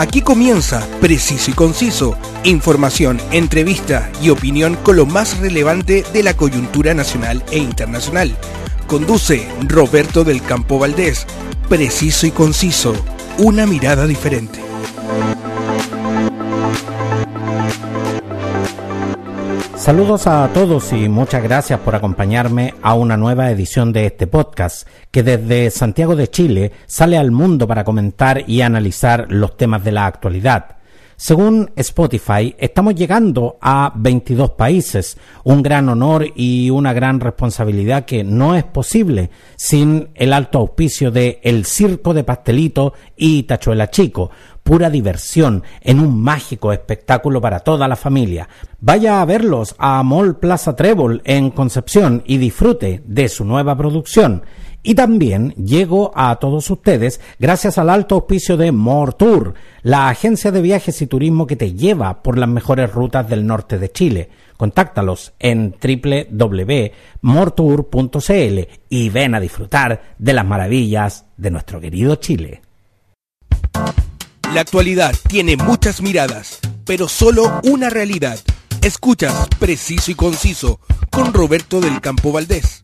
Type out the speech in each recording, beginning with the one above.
Aquí comienza Preciso y Conciso, información, entrevista y opinión con lo más relevante de la coyuntura nacional e internacional. Conduce Roberto del Campo Valdés. Preciso y Conciso, una mirada diferente. Saludos a todos y muchas gracias por acompañarme a una nueva edición de este podcast que desde Santiago de Chile sale al mundo para comentar y analizar los temas de la actualidad. Según Spotify, estamos llegando a 22 países, un gran honor y una gran responsabilidad que no es posible sin el alto auspicio de El Circo de Pastelito y Tachuela Chico, pura diversión en un mágico espectáculo para toda la familia. Vaya a verlos a Mall Plaza Trébol en Concepción y disfrute de su nueva producción. Y también llego a todos ustedes gracias al alto auspicio de More Tour, la agencia de viajes y turismo que te lleva por las mejores rutas del norte de Chile. Contáctalos en www.mortour.cl y ven a disfrutar de las maravillas de nuestro querido Chile. La actualidad tiene muchas miradas, pero solo una realidad. Escuchas Preciso y Conciso con Roberto del Campo Valdés.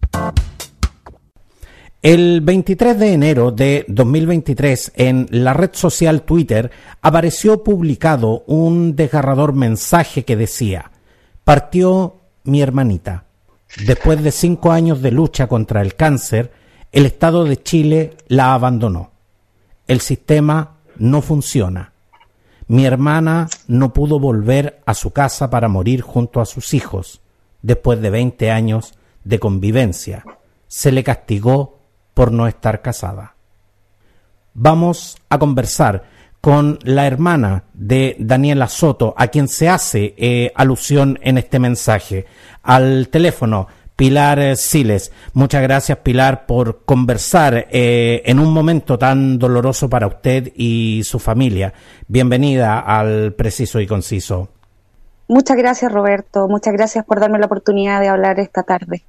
El 23 de enero de 2023 en la red social Twitter apareció publicado un desgarrador mensaje que decía, partió mi hermanita. Después de cinco años de lucha contra el cáncer, el Estado de Chile la abandonó. El sistema no funciona. Mi hermana no pudo volver a su casa para morir junto a sus hijos después de 20 años de convivencia. Se le castigó por no estar casada. Vamos a conversar con la hermana de Daniela Soto, a quien se hace eh, alusión en este mensaje. Al teléfono Pilar eh, Siles. Muchas gracias, Pilar, por conversar eh, en un momento tan doloroso para usted y su familia. Bienvenida al Preciso y Conciso. Muchas gracias, Roberto. Muchas gracias por darme la oportunidad de hablar esta tarde.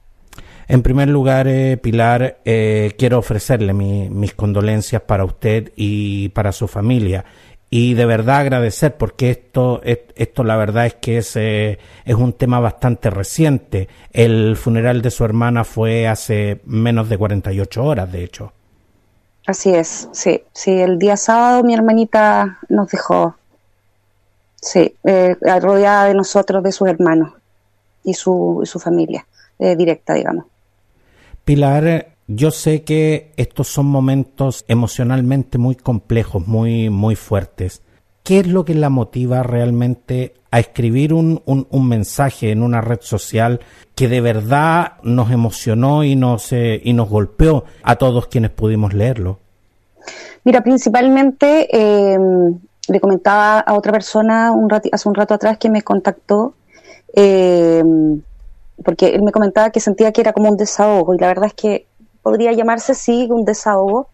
En primer lugar, eh, Pilar, quiero ofrecerle mis condolencias para usted y para su familia y de verdad agradecer porque esto esto la verdad es que es eh, es un tema bastante reciente. El funeral de su hermana fue hace menos de 48 horas de hecho. Así es sí sí el día sábado mi hermanita nos dejó sí eh, rodeada de nosotros de sus hermanos y su y su familia eh, directa digamos. Pilar yo sé que estos son momentos emocionalmente muy complejos, muy, muy fuertes. ¿Qué es lo que la motiva realmente a escribir un, un, mensaje en una red social que de verdad nos emocionó y nos, eh, y nos golpeó a todos quienes pudimos leerlo? Mira, principalmente eh, le comentaba a otra persona hace un rato atrás que me contactó eh, porque él me comentaba que sentía que era como un desahogo y la verdad es que podría llamarse sí un desahogo,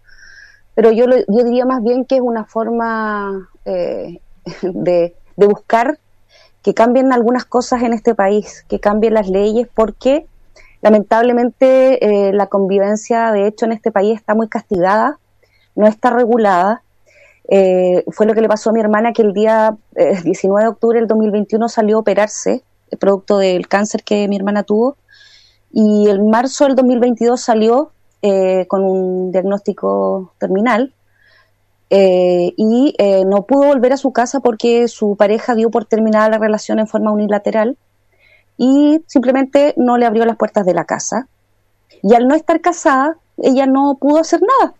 pero yo, yo diría más bien que es una forma eh, de, buscar que cambien algunas cosas en este país, que cambien las leyes, porque lamentablemente eh, la convivencia, de hecho, en este país está muy castigada, no está regulada. Eh, fue lo que le pasó a mi hermana que el día 19 de octubre del 2021 salió a operarse, producto del cáncer que mi hermana tuvo, y en marzo del 2022 salió eh, con un diagnóstico terminal eh, y eh, no pudo volver a su casa porque su pareja dio por terminada la relación en forma unilateral y simplemente no le abrió las puertas de la casa. Y al no estar casada, ella no pudo hacer nada.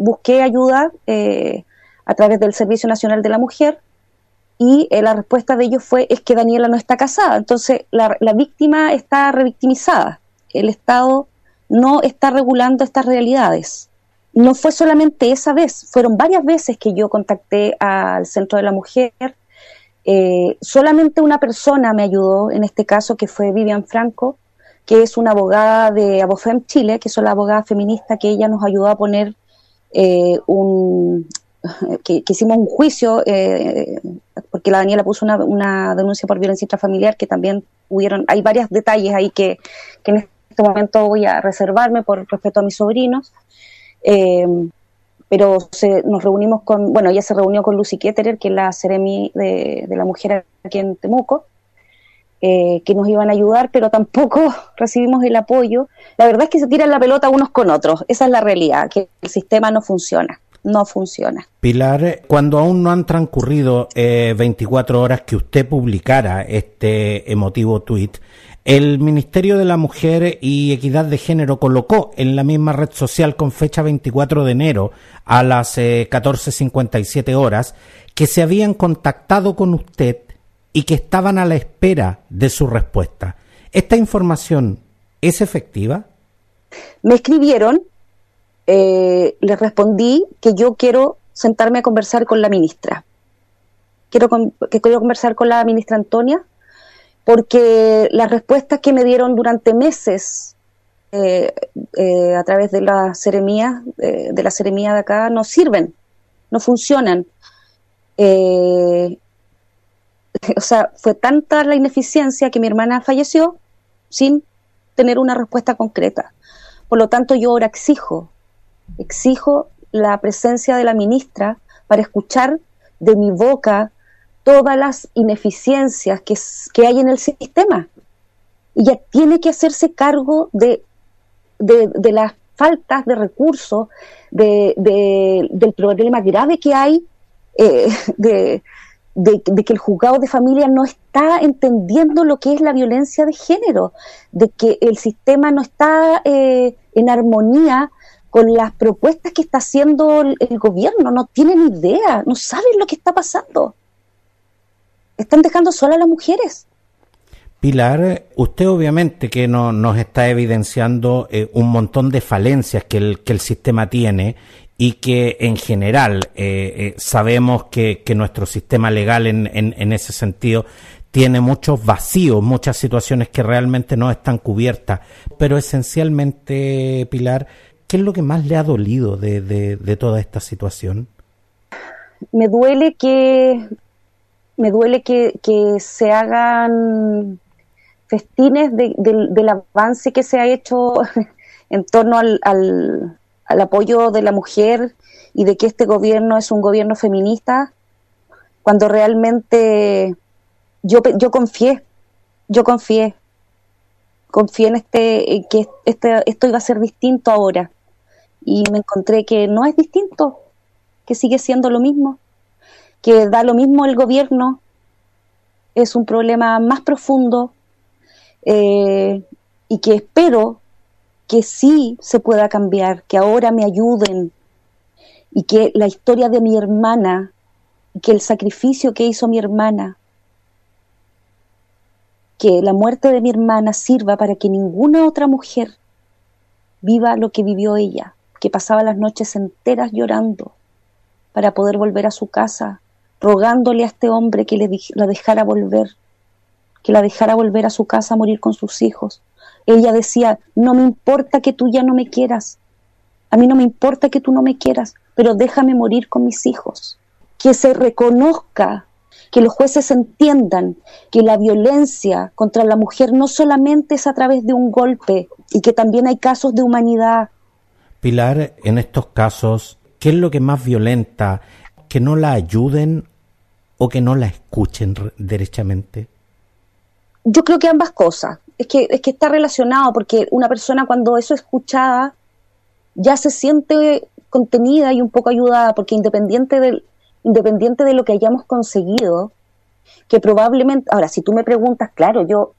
busqué ayuda a través del Servicio Nacional de la Mujer y la respuesta de ellos fue es que Daniela no está casada. Entonces la víctima está revictimizada. El Estado no está regulando estas realidades. No fue solamente esa vez, fueron varias veces que yo contacté al Centro de la Mujer. Eh, solamente una persona me ayudó, en este caso, que fue Vivian Franco, que es una abogada de Abofem Chile, que es la abogada feminista, que ella nos ayudó a poner eh, un, que, hicimos un juicio, eh, porque la Daniela puso una, denuncia por violencia intrafamiliar, que también hubieron, hay varios detalles ahí que, que en este momento voy a reservarme por respeto a mis sobrinos. Eh, pero se, nos reunimos con, bueno, ella se reunió con Lucy Ketterer, que es la Ceremi de, la mujer aquí en Temuco, eh, que nos iban a ayudar, pero tampoco recibimos el apoyo. La verdad es que se tiran la pelota unos con otros, esa es la realidad, que el sistema no funciona no funciona. Pilar, cuando aún no han transcurrido 24 eh, horas que usted publicara este emotivo tuit, el Ministerio de la Mujer y Equidad de Género colocó en la misma red social con fecha 24 de enero a las 14.57 eh, horas que se habían contactado con usted y que estaban a la espera de su respuesta. ¿Esta información es efectiva? Me escribieron eh, le respondí que yo quiero sentarme a conversar con la ministra. Quiero que quiero conversar con la ministra Antonia, porque las respuestas que me dieron durante meses eh, eh, a través de la seremía, de la seremía de acá, no sirven, no funcionan. o sea, fue tanta la ineficiencia que mi hermana falleció sin tener una respuesta concreta. Por lo tanto, yo ahora exijo Exijo la presencia de la ministra para escuchar de mi boca todas las ineficiencias que, hay en el sistema. Y ya tiene que hacerse cargo de, de, las faltas de recursos, de, del problema grave que hay, eh, de, que el juzgado de familia no está entendiendo lo que es la violencia de género, de que el sistema no está eh, en armonía con las propuestas que está haciendo el, gobierno, no tienen idea, no saben lo que está pasando. Están dejando sola a las mujeres. Pilar, usted obviamente que no, nos está evidenciando eh, un montón de falencias que el, que el sistema tiene y que en general eh, eh, sabemos que, que, nuestro sistema legal en, en, en, ese sentido tiene muchos vacíos, muchas situaciones que realmente no están cubiertas, pero esencialmente, Pilar, ¿Qué es lo que más le ha dolido de, toda esta situación? Me duele que me duele que, se hagan festines del avance que se ha hecho en torno al, al, apoyo de la mujer y de que este gobierno es un gobierno feminista, cuando realmente yo, yo confié, yo confié, confié en este, que este, esto iba a ser distinto ahora. Y me encontré que no es distinto, que sigue siendo lo mismo, que da lo mismo el gobierno, es un problema más profundo eh, y que espero que sí se pueda cambiar, que ahora me ayuden y que la historia de mi hermana, que el sacrificio que hizo mi hermana, que la muerte de mi hermana sirva para que ninguna otra mujer viva lo que vivió ella que pasaba las noches enteras llorando para poder volver a su casa, rogándole a este hombre que le, la dejara volver, que la dejara volver a su casa a morir con sus hijos. Ella decía, no me importa que tú ya no me quieras, a mí no me importa que tú no me quieras, pero déjame morir con mis hijos. Que se reconozca, que los jueces entiendan que la violencia contra la mujer no solamente es a través de un golpe y que también hay casos de humanidad, Pilar, en estos casos, ¿qué es lo que más violenta? ¿Que no la ayuden o que no la escuchen derechamente? Yo creo que ambas cosas. Es que, es que está relacionado porque una persona cuando eso es escuchada ya se siente contenida y un poco ayudada porque independiente del, independiente de lo que hayamos conseguido, que probablemente, ahora si tú me preguntas, claro, yo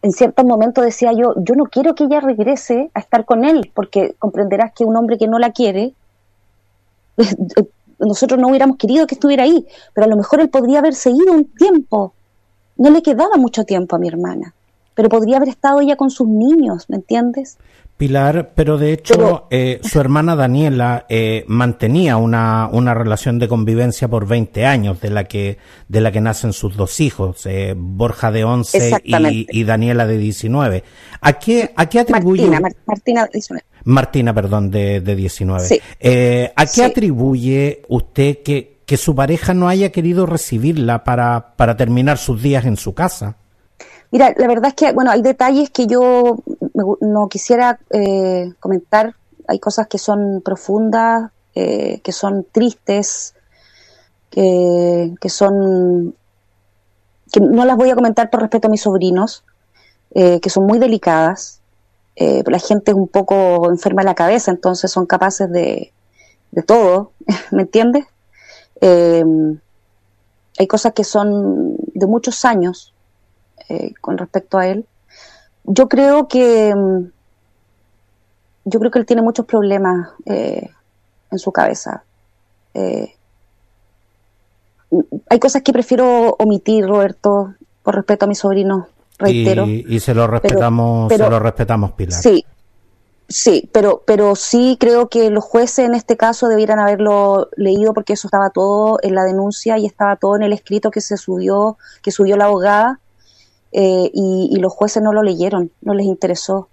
en cierto momento decía yo, yo no quiero que ella regrese a estar con él, porque comprenderás que un hombre que no la quiere, nosotros no hubiéramos querido que estuviera ahí, pero a lo mejor él podría haberse ido un tiempo. No le quedaba mucho tiempo a mi hermana, pero podría haber estado ella con sus niños, ¿me entiendes? Pilar, pero de hecho eh, su hermana Daniela eh, mantenía una, una, relación de convivencia por 20 años, de la que, de la que nacen sus dos hijos, eh, Borja de 11 y, Daniela de 19. ¿A qué, a qué atribuye... Martina, Martina de 19. Martina, perdón, de, de 19. ¿A qué atribuye usted que, que su pareja no haya querido recibirla para, para terminar sus días en su casa? Mira, la verdad es que, bueno, hay detalles que yo no quisiera eh, comentar. Hay cosas que son profundas eh, que son tristes, que, que, son que no las voy a comentar por respeto a mis sobrinos, eh, que son muy delicadas. Eh, la gente es un poco enferma de la cabeza, entonces son capaces de, de todo, ¿me entiendes? hay cosas que son de muchos años con respecto a él. Yo creo que yo creo que él tiene muchos problemas eh, en su cabeza. Eh, hay cosas que prefiero omitir, Roberto, por respeto a mi sobrino, reitero. Y, se lo respetamos, se lo respetamos, Pilar. Sí, sí, pero, pero sí creo que los jueces en este caso debieran haberlo leído porque eso estaba todo en la denuncia y estaba todo en el escrito que se subió, que subió la abogada. Eh, y, los jueces no lo leyeron, no les interesó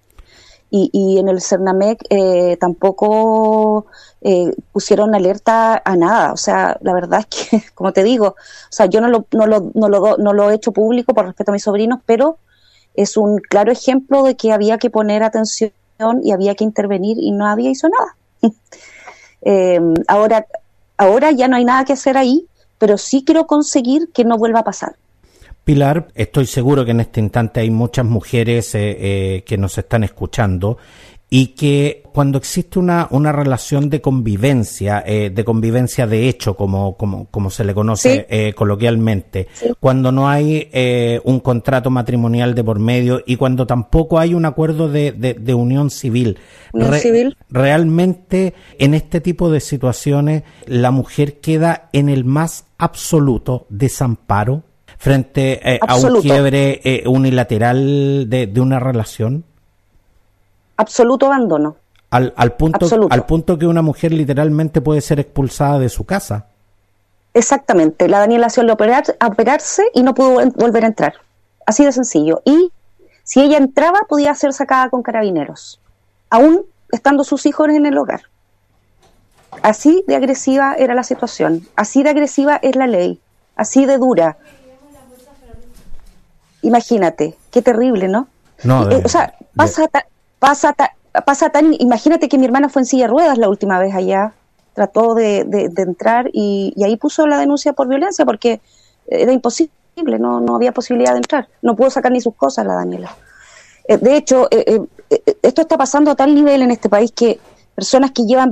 y, y en el Cernamec eh, tampoco eh, pusieron alerta a nada. O sea, la verdad es que, como te digo, o sea, yo no lo, no lo, no lo, no lo he hecho público por respeto a mis sobrinos, pero es un claro ejemplo de que había que poner atención y había que intervenir y no había hizo nada. eh, ahora, ahora ya no hay nada que hacer ahí, pero sí quiero conseguir que no vuelva a pasar. Pilar, estoy seguro que en este instante hay muchas mujeres eh, eh, que nos están escuchando y que cuando existe una, una relación de convivencia, eh, de convivencia de hecho, como, como, como se le conoce coloquialmente, cuando no hay un contrato matrimonial de por medio y cuando tampoco hay un acuerdo de, de, unión civil, civil, realmente en este tipo de situaciones la mujer queda en el más absoluto desamparo frente eh, a un quiebre eh, unilateral de, una relación? Absoluto abandono. Al, al, punto, al punto que una mujer literalmente puede ser expulsada de su casa. Exactamente. La Daniela se operar, a operarse y no pudo volver a entrar. Así de sencillo. Y si ella entraba, podía ser sacada con carabineros, aún estando sus hijos en el hogar. Así de agresiva era la situación, así de agresiva es la ley, así de dura. Imagínate, qué terrible, ¿no? No, eh, o sea, pasa, pasa, pasa tan, imagínate que mi hermana fue en silla de ruedas la última vez allá, trató de, de, entrar y, ahí puso la denuncia por violencia porque era imposible, no, no había posibilidad de entrar, no pudo sacar ni sus cosas la Daniela. Eh, de hecho, eh, esto está pasando a tal nivel en este país que personas que llevan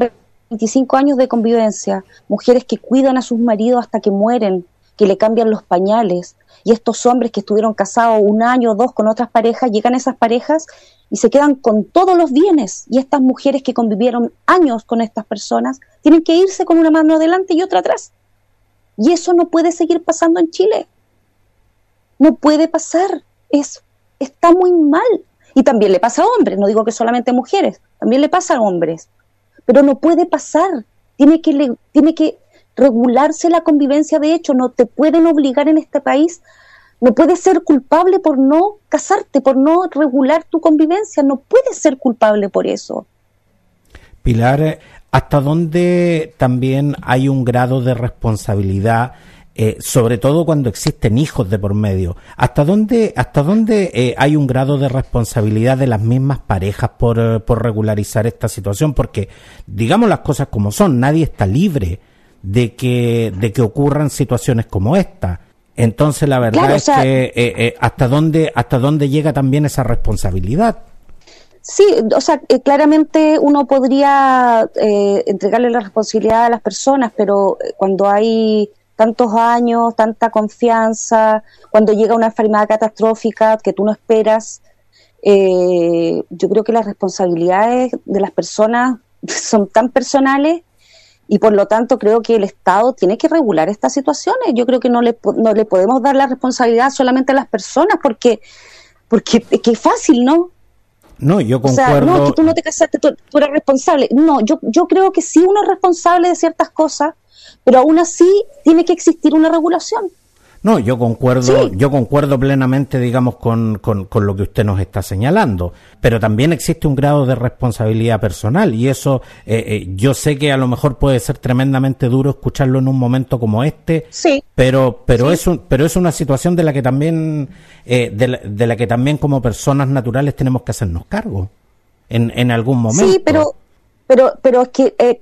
25 años de convivencia, mujeres que cuidan a sus maridos hasta que mueren, que le cambian los pañales, y estos hombres que estuvieron casados un año o dos con otras parejas, llegan a esas parejas y se quedan con todos los bienes, y estas mujeres que convivieron años con estas personas tienen que irse con una mano adelante y otra atrás. Y eso no puede seguir pasando en Chile. No puede pasar. Es, está muy mal. Y también le pasa a hombres, no digo que solamente a mujeres, también le pasa a hombres. Pero no puede pasar. Tiene que, tiene que regularse la convivencia de hecho, no te pueden obligar en este país, no puedes ser culpable por no casarte, por no regular tu convivencia, no puedes ser culpable por eso. Pilar, ¿hasta dónde también hay un grado de responsabilidad? Eh, sobre todo cuando existen hijos de por medio. ¿Hasta dónde, hasta dónde eh, hay un grado de responsabilidad de las mismas parejas eh, por regularizar esta situación? Porque, digamos las cosas como son, nadie está libre de que, de que ocurran situaciones como esta. Entonces la verdad es que eh, eh, hasta dónde hasta dónde llega también esa responsabilidad. Sí, o sea, eh, claramente uno podría entregarle la responsabilidad a las personas, pero cuando hay tantos años, tanta confianza, cuando llega una enfermedad catastrófica que tú no esperas, yo creo que las responsabilidades de las personas son tan personales y por lo tanto creo que el Estado tiene que regular estas situaciones. Yo creo que no le, no le podemos dar la responsabilidad solamente a las personas porque, porque es que es fácil, ¿no? No, yo concuerdo. no, que tú no te casaste, tú, eres responsable. No, yo, yo creo que sí uno es responsable de ciertas cosas, pero aún así tiene que existir una regulación. No, yo concuerdo, yo concuerdo plenamente, digamos, con, con, lo que usted nos está señalando, pero también existe un grado de responsabilidad personal y eso, eh, eh, yo sé que a lo mejor puede ser tremendamente duro escucharlo en un momento como este, sí. pero, pero es un, pero es una situación de la que también, eh, de, la, que también como personas naturales tenemos que hacernos cargo en, en algún momento. Sí, pero pero, pero es que eh,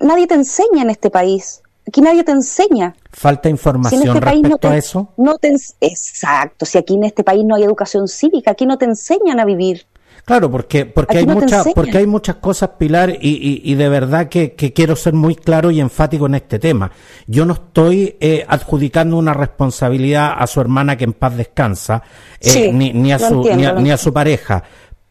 nadie te enseña en este país. Aquí nadie te enseña. Falta información este respecto a eso. No te, exacto. Si aquí en este país no hay educación cívica, aquí no te enseñan a vivir. Claro, porque porque hay muchas porque hay muchas cosas, Pilar, y, y, de verdad que, quiero ser muy claro y enfático en este tema. Yo no estoy eh, adjudicando una responsabilidad a su hermana que en paz descansa, eh, ni, ni, a su, ni a su pareja,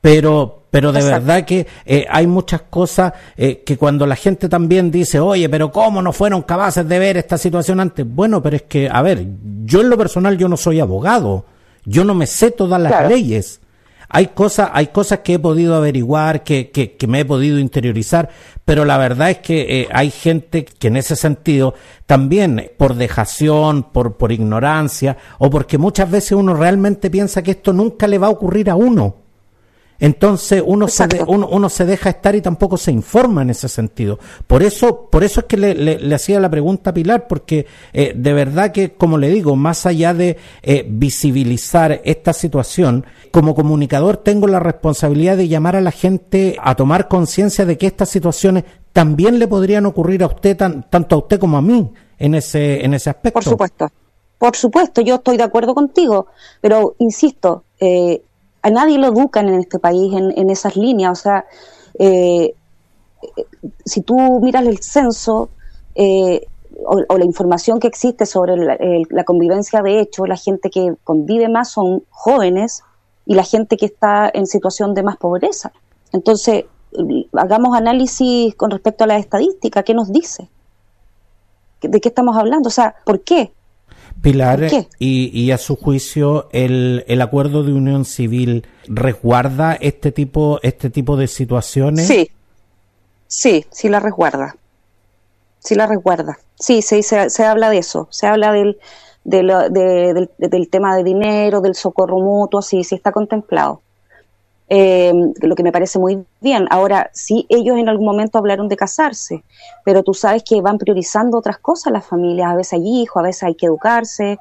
pero pero de verdad que eh, hay muchas cosas eh, que cuando la gente también dice, oye, pero ¿cómo no fueron capaces de ver esta situación antes? Bueno, pero es que, a ver, yo en lo personal yo no soy abogado, yo no me sé todas las leyes. Hay cosas, hay cosas que he podido averiguar, que, que, que me he podido interiorizar, pero la verdad es que eh, hay gente que en ese sentido también por dejación, por, por ignorancia, o porque muchas veces uno realmente piensa que esto nunca le va a ocurrir a uno entonces uno se, uno, se deja estar y tampoco se informa en ese sentido. Por eso, por eso es que le, hacía la pregunta a Pilar, porque eh, de verdad que, como le digo, más allá de eh, visibilizar esta situación, como comunicador tengo la responsabilidad de llamar a la gente a tomar conciencia de que estas situaciones también le podrían ocurrir a usted, tanto a usted como a mí, en ese, en ese aspecto. Por supuesto. Por supuesto, yo estoy de acuerdo contigo, pero insisto, eh, a nadie lo educan en este país en, esas líneas. O sea, eh, si tú miras el censo eh, o, la información que existe sobre la, convivencia de hecho, la gente que convive más son jóvenes y la gente que está en situación de más pobreza. Entonces, hagamos análisis con respecto a la estadística, ¿qué nos dice? ¿De qué estamos hablando? O sea, ¿por qué? Pilar, y, a su juicio, el, el acuerdo de unión civil resguarda este tipo, este tipo de situaciones? Sí, sí, sí la resguarda. Sí la resguarda. Sí, se, se, se habla de eso. Se habla del, del, del, tema de dinero, del socorro mutuo, sí, sí está contemplado. Eh, lo que me parece muy bien. Ahora, sí, ellos en algún momento hablaron de casarse, pero tú sabes que van priorizando otras cosas las familias. A veces hay hijos, a veces hay que educarse.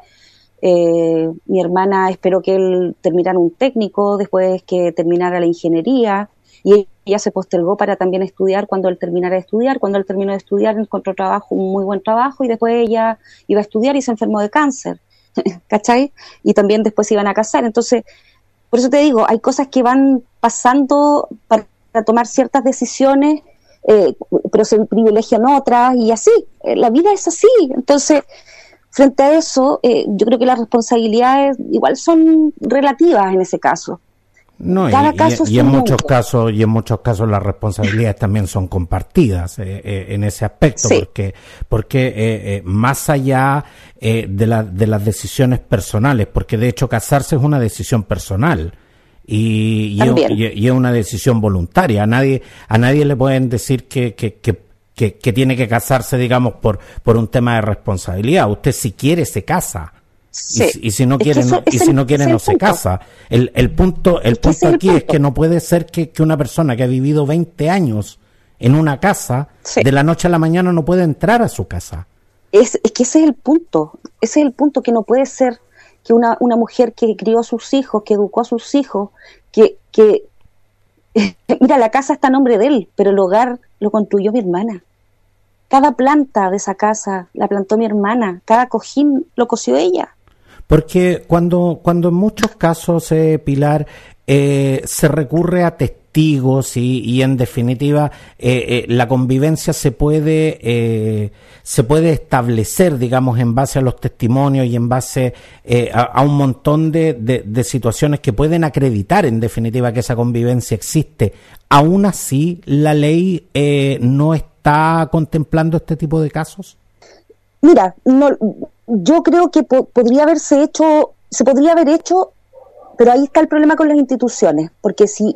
Eh, mi hermana esperó que él terminara un técnico, después que terminara la ingeniería, y ella se postergó para también estudiar cuando él terminara de estudiar. Cuando él terminó de estudiar, encontró trabajo, un muy buen trabajo, y después ella iba a estudiar y se enfermó de cáncer. ¿Cachai? Y también después se iban a casar. Entonces, por eso te digo, hay cosas que van pasando para tomar ciertas decisiones, eh, pero se privilegian otras y así. Eh, la vida es así. Entonces, frente a eso, eh, yo creo que las responsabilidades igual son relativas en ese caso. No, y, en muchos casos y en muchos casos las responsabilidades también son compartidas en ese aspecto porque porque más allá de, la, de las decisiones personales porque de hecho casarse es una decisión personal y, y, es una decisión voluntaria. A nadie a nadie le pueden decir que, que, que, que, tiene que casarse digamos por por un tema de responsabilidad. Usted si quiere se casa y, si no quiere, no, y si no quiere, no se casa. El, el punto, el punto aquí es que no puede ser que, que, una persona que ha vivido 20 años en una casa, de la noche a la mañana no puede entrar a su casa. Es, es que ese es el punto, ese es el punto que no puede ser que una, una mujer que crió a sus hijos, que educó a sus hijos, que, que mira, la casa está a nombre de él, pero el hogar lo construyó mi hermana. Cada planta de esa casa la plantó mi hermana, cada cojín lo cosió ella. Porque cuando, cuando en muchos casos, eh, Pilar, eh, se recurre a testigos y, en definitiva eh, la convivencia se puede se puede establecer digamos en base a los testimonios y en base a, un montón de, de, situaciones que pueden acreditar en definitiva que esa convivencia existe. Aún así la ley no está contemplando este tipo de casos mira no yo creo que podría haberse hecho, se podría haber hecho, pero ahí está el problema con las instituciones, porque si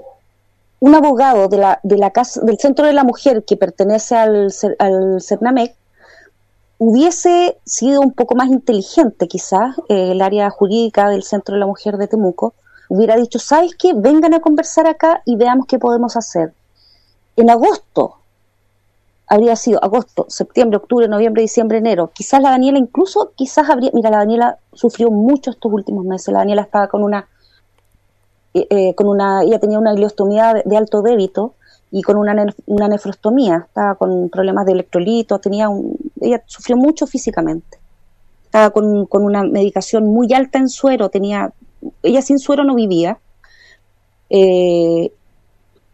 un abogado de la, de la casa, del Centro de la Mujer que pertenece al, al CERNAMEC hubiese sido un poco más inteligente quizás, eh, el área jurídica del Centro de la Mujer de Temuco, hubiera dicho, ¿sabes qué? Vengan a conversar acá y veamos qué podemos hacer. En agosto habría sido agosto, septiembre, octubre, noviembre, diciembre, enero. Quizás la Daniela incluso, quizás habría, mira, la Daniela sufrió mucho estos últimos meses. La Daniela estaba con una, eh, eh, con una, ella tenía una ileostomía de, alto débito y con una, una nefrostomía, estaba con problemas de electrolitos, tenía un, ella sufrió mucho físicamente, estaba con, con una medicación muy alta en suero, tenía, ella sin suero no vivía, eh,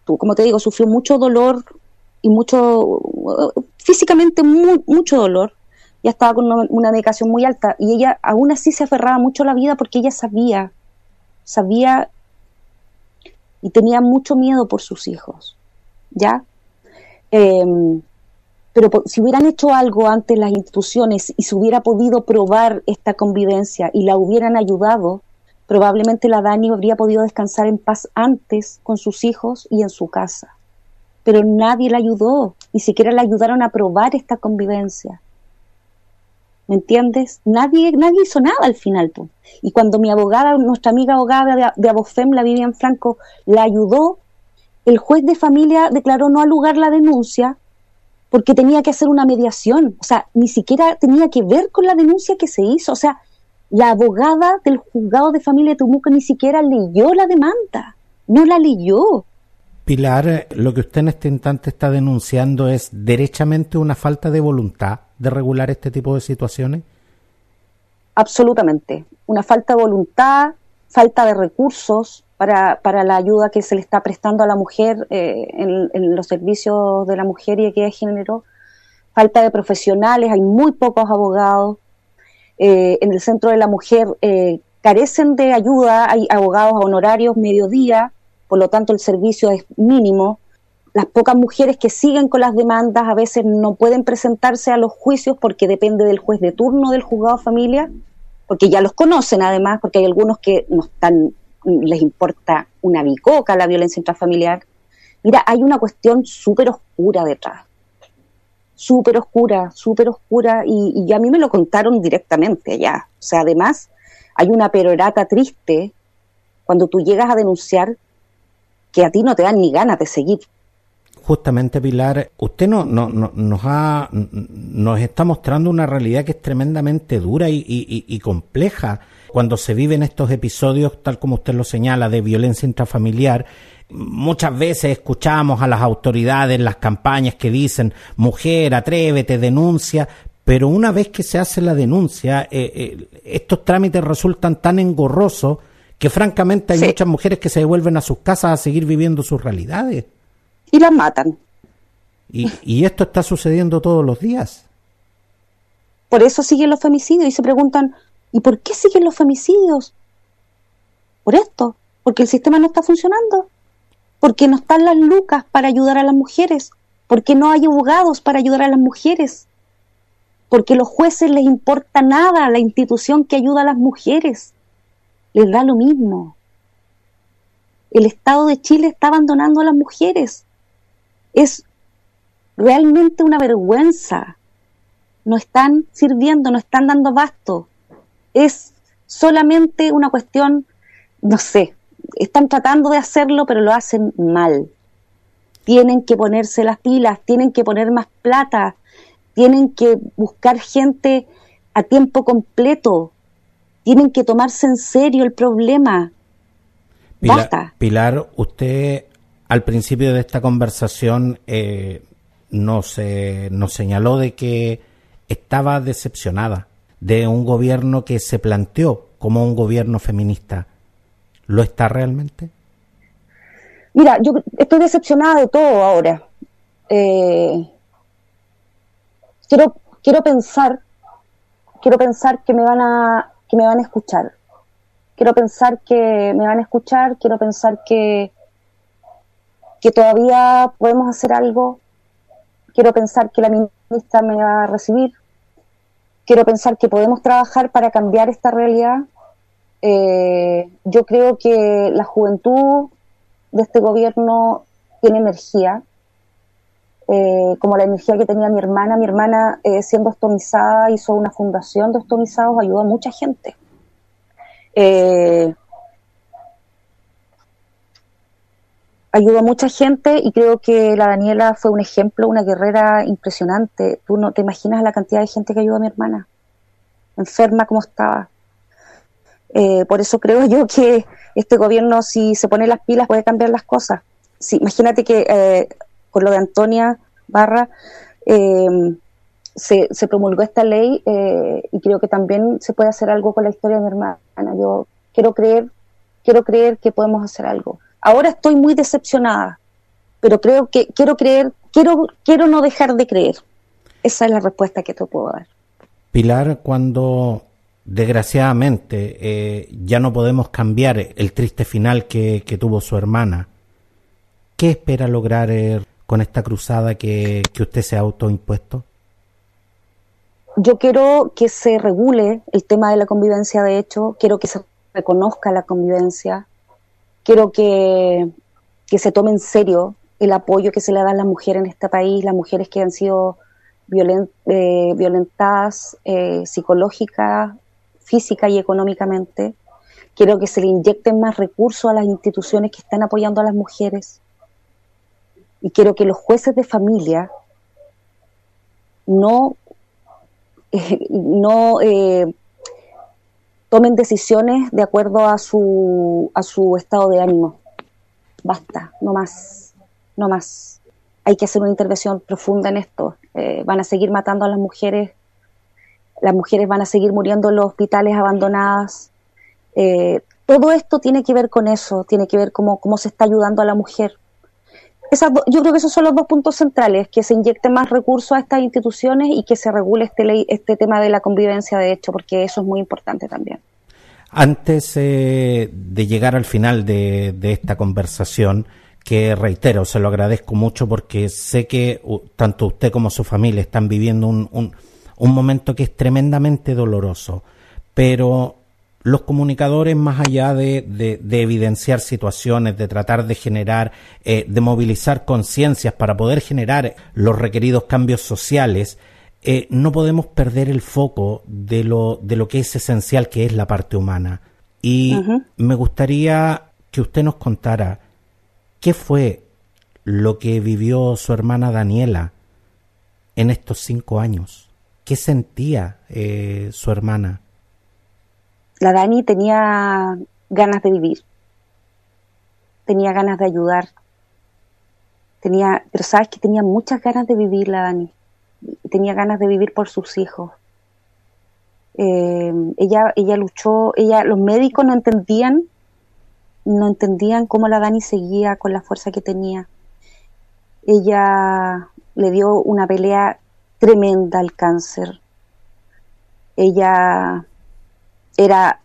como te digo, sufrió mucho dolor y mucho, físicamente mucho dolor, ya estaba con una, medicación muy alta y ella aún así se aferraba mucho a la vida porque ella sabía, sabía y tenía mucho miedo por sus hijos, ¿ya? Em, pero si hubieran hecho algo ante las instituciones y se hubiera podido probar esta convivencia y la hubieran ayudado, probablemente la Dani habría podido descansar en paz antes con sus hijos y en su casa. Pero nadie la ayudó, ni siquiera la ayudaron a probar esta convivencia. ¿Me entiendes? Nadie, nadie hizo nada al final. Y cuando mi abogada, nuestra amiga abogada de, de Abofem, la Vivian Franco, la ayudó, el juez de familia declaró no lugar la denuncia porque tenía que hacer una mediación. O sea, ni siquiera tenía que ver con la denuncia que se hizo. O sea, la abogada del juzgado de familia de Tumuca ni siquiera leyó la demanda. No la leyó. Pilar, lo que usted en este instante está denunciando es derechamente una falta de voluntad de regular este tipo de situaciones? Absolutamente. Una falta de voluntad, falta de recursos para, para la ayuda que se le está prestando a la mujer eh, en, los servicios de la mujer y equidad de género, falta de profesionales, hay muy pocos abogados. Eh, en el centro de la mujer eh, carecen de ayuda, hay abogados honorarios mediodía, por lo tanto el servicio es mínimo las pocas mujeres que siguen con las demandas a veces no pueden presentarse a los juicios porque depende del juez de turno del juzgado familia, porque ya los conocen además, porque hay algunos que no están, les importa una bicoca la violencia intrafamiliar. Mira, hay una cuestión súper oscura detrás, súper oscura, súper oscura, y, y a mí me lo contaron directamente ya. O sea, además, hay una perorata triste cuando tú llegas a denunciar que a ti no te dan ni ganas de seguir justamente Pilar, usted no, no, nos, ha, nos está mostrando una realidad que es tremendamente dura y, compleja cuando se viven estos episodios, tal como usted lo señala, de violencia intrafamiliar. Muchas veces escuchamos a las autoridades las campañas que dicen, mujer, atrévete, denuncia, pero una vez que se hace la denuncia, eh, eh, estos trámites resultan tan engorrosos que francamente hay muchas mujeres que se devuelven a sus casas a seguir viviendo sus realidades y las matan. ¿Y, esto está sucediendo todos los días? Por eso siguen los femicidios y se preguntan, ¿y por qué siguen los femicidios? Por esto, porque el sistema no está funcionando, porque no están las lucas para ayudar a las mujeres, porque no hay abogados para ayudar a las mujeres, porque a los jueces les importa nada la institución que ayuda a las mujeres, les da lo mismo. El Estado de Chile está abandonando a las mujeres es realmente una vergüenza. No están sirviendo, no están dando basto. Es solamente una cuestión, no sé, están tratando de hacerlo, pero lo hacen mal. Tienen que ponerse las pilas, tienen que poner más plata, tienen que buscar gente a tiempo completo, tienen que tomarse en serio el problema. Pilar, Pilar, usted al principio de esta conversación eh, nos, nos señaló de que estaba decepcionada de un gobierno que se planteó como un gobierno feminista. ¿Lo está realmente? Mira, yo estoy decepcionada de todo ahora. Eh, quiero, quiero pensar, quiero pensar que me van a, que me van a escuchar. Quiero pensar que me van a escuchar, quiero pensar que, que todavía podemos hacer algo. Quiero pensar que la ministra me va a recibir. Quiero pensar que podemos trabajar para cambiar esta realidad. Eh, yo creo que la juventud de este gobierno tiene energía, eh, como la energía que tenía mi hermana. Mi hermana, eh, siendo estomizada, hizo una fundación de estomizados, ayudó a mucha gente. Eh, ayudó a mucha gente y creo que la Daniela fue un ejemplo, una guerrera impresionante. Tú no te imaginas la cantidad de gente que ayudó a mi hermana, enferma como estaba. Por eso creo yo que este gobierno, si se pone las pilas, puede cambiar las cosas. Imagínate que con lo de Antonia Barra, eh, se, se, promulgó esta ley eh, y creo que también se puede hacer algo con la historia de mi hermana. Yo quiero creer, quiero creer que podemos hacer algo. Ahora estoy muy decepcionada, pero creo que quiero creer, quiero, quiero no dejar de creer. Esa es la respuesta que te puedo dar. Pilar, cuando desgraciadamente eh, ya no podemos cambiar el triste final que, que tuvo su hermana, ¿qué espera lograr eh, con esta cruzada que, que usted se ha autoimpuesto? Yo quiero que se regule el tema de la convivencia, de hecho, quiero que se reconozca la convivencia, quiero que, que se tome en serio el apoyo que se le da a las mujeres en este país, las mujeres que han sido eh, violentadas eh, psicológica, física y económicamente. Quiero que se le inyecten más recursos a las instituciones que están apoyando a las mujeres. Y quiero que los jueces de familia no, no eh, tomen decisiones de acuerdo a su, a su estado de ánimo. Basta, no más, no más. Hay que hacer una intervención profunda en esto. Eh, van a seguir matando a las mujeres, las mujeres van a seguir muriendo en los hospitales abandonadas. Eh, todo esto tiene que ver con eso, tiene que ver cómo, cómo se está ayudando a la mujer. Yo creo que esos son los dos puntos centrales, que se inyecte más recursos a estas instituciones y que se regule este, ley, este tema de la convivencia de hecho, porque eso es muy importante también. Antes eh, de llegar al final de, de esta conversación, que reitero, se lo agradezco mucho porque sé que tanto usted como su familia están viviendo un, un, un, momento que es tremendamente doloroso, pero los comunicadores, más allá de, de, de evidenciar situaciones, de tratar de generar, eh, de movilizar conciencias para poder generar los requeridos cambios sociales, eh, no podemos perder el foco de lo, de lo que es esencial, que es la parte humana. Y uh -huh. me gustaría que usted nos contara ¿Qué fue lo que vivió su hermana Daniela en estos cinco años? ¿Qué sentía eh, su hermana? La Dani tenía ganas de vivir, tenía ganas de ayudar, tenía, pero sabes que tenía muchas ganas de vivir la Dani, tenía ganas de vivir por sus hijos. Eh, ella, ella luchó, ella, los médicos no entendían no entendían cómo la Dani seguía con la fuerza que tenía. Ella le dio una pelea tremenda al cáncer. Ella era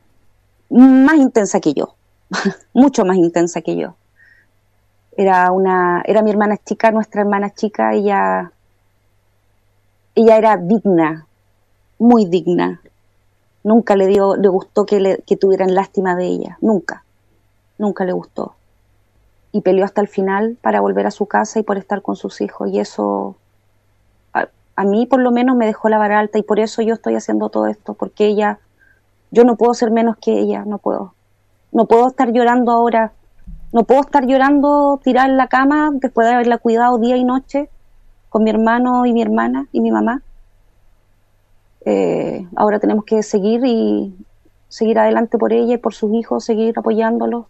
más intensa que yo, mucho más intensa que yo. Era una, era mi hermana chica, nuestra hermana chica, ella, ella era digna, muy digna. Nunca le dio, le gustó que, le, que tuvieran lástima de ella, nunca nunca le gustó. Y peleó hasta el final para volver a su casa y por estar con sus hijos. Y eso a, a, mí por lo menos me dejó la vara alta y por eso yo estoy haciendo todo esto, porque ella, yo no puedo ser menos que ella, no puedo. No puedo estar llorando ahora, no puedo estar llorando tirada en la cama después de haberla cuidado día y noche con mi hermano y mi hermana y mi mamá. Eh, ahora tenemos que seguir y seguir adelante por ella y por sus hijos, seguir apoyándolos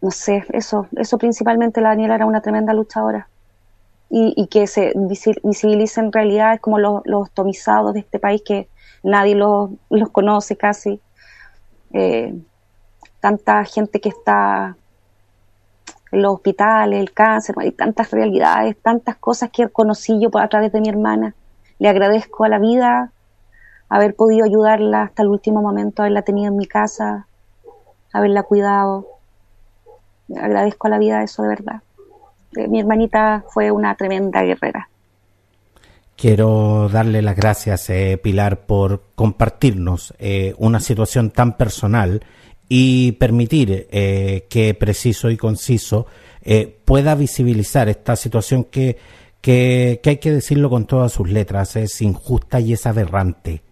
no sé, eso, eso principalmente la Daniela era una tremenda luchadora. Y, y que se visibilicen realidades como los, los tomizados de este país que nadie los, los conoce casi. Eh, tanta gente que está en los hospitales, el cáncer, hay tantas realidades, tantas cosas que conocí yo a través de mi hermana. Le agradezco a la vida haber podido ayudarla hasta el último momento, haberla tenido en mi casa, haberla cuidado agradezco a la vida eso de verdad. Eh, mi hermanita fue una tremenda guerrera. Quiero darle las gracias, eh, Pilar, por compartirnos eh, una situación tan personal y permitir eh, que preciso y conciso eh, pueda visibilizar esta situación que, que, que, hay que decirlo con todas sus letras, es injusta y es aberrante.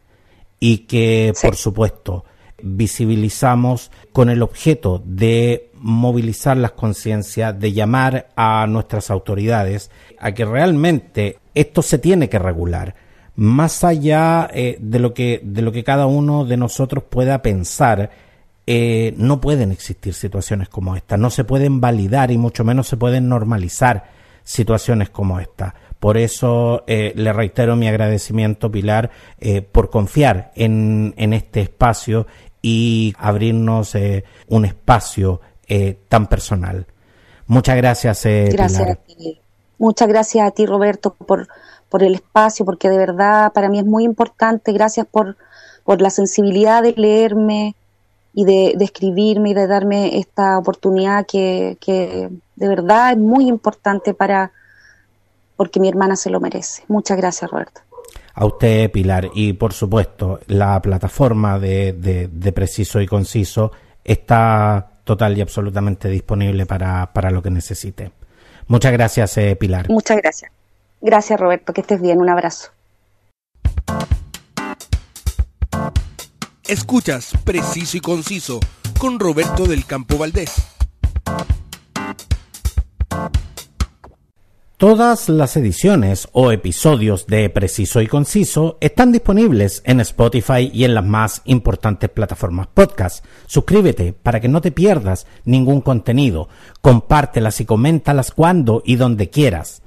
Y que, sí. por supuesto, visibilizamos con el objeto de movilizar las conciencias, de llamar a nuestras autoridades a que realmente esto se tiene que regular más allá eh, de lo que de lo que cada uno de nosotros pueda pensar eh, no pueden existir situaciones como esta, no se pueden validar y mucho menos se pueden normalizar situaciones como esta. Por eso eh, le reitero mi agradecimiento, Pilar, eh, por confiar en, en, este espacio y abrirnos un espacio tan personal. Muchas gracias, gracias Pilar. Muchas gracias a ti, Roberto, por, por el espacio, porque de verdad para mí es muy importante. Gracias por, por la sensibilidad de leerme, y de, escribirme y de darme esta oportunidad que, que de verdad es muy importante para porque mi hermana se lo merece. Muchas gracias, Roberto. A usted, Pilar, y por supuesto, la plataforma de, de, Preciso y Conciso está total y absolutamente disponible para, para lo que necesite. Muchas gracias, eh, Pilar. Muchas gracias. Gracias, Roberto. Que estés bien. Un abrazo. Escuchas Preciso y Conciso con Roberto del Campo Valdés. Todas las ediciones o episodios de Preciso y Conciso están disponibles en Spotify y en las más importantes plataformas podcast. Suscríbete para que no te pierdas ningún contenido. Compártelas y coméntalas cuando y donde quieras.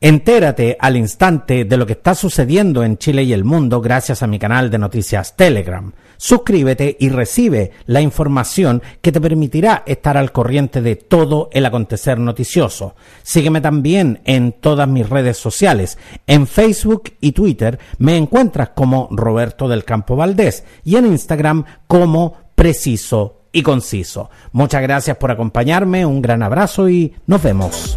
Entérate al instante de lo que está sucediendo en Chile y el mundo gracias a mi canal de noticias Telegram. Suscríbete y recibe la información que te permitirá estar al corriente de todo el acontecer noticioso. Sígueme también en todas mis redes sociales. En Facebook y Twitter me encuentras como Roberto del Campo Valdés y en Instagram como Preciso y Conciso. Muchas gracias por acompañarme, un gran abrazo y nos vemos.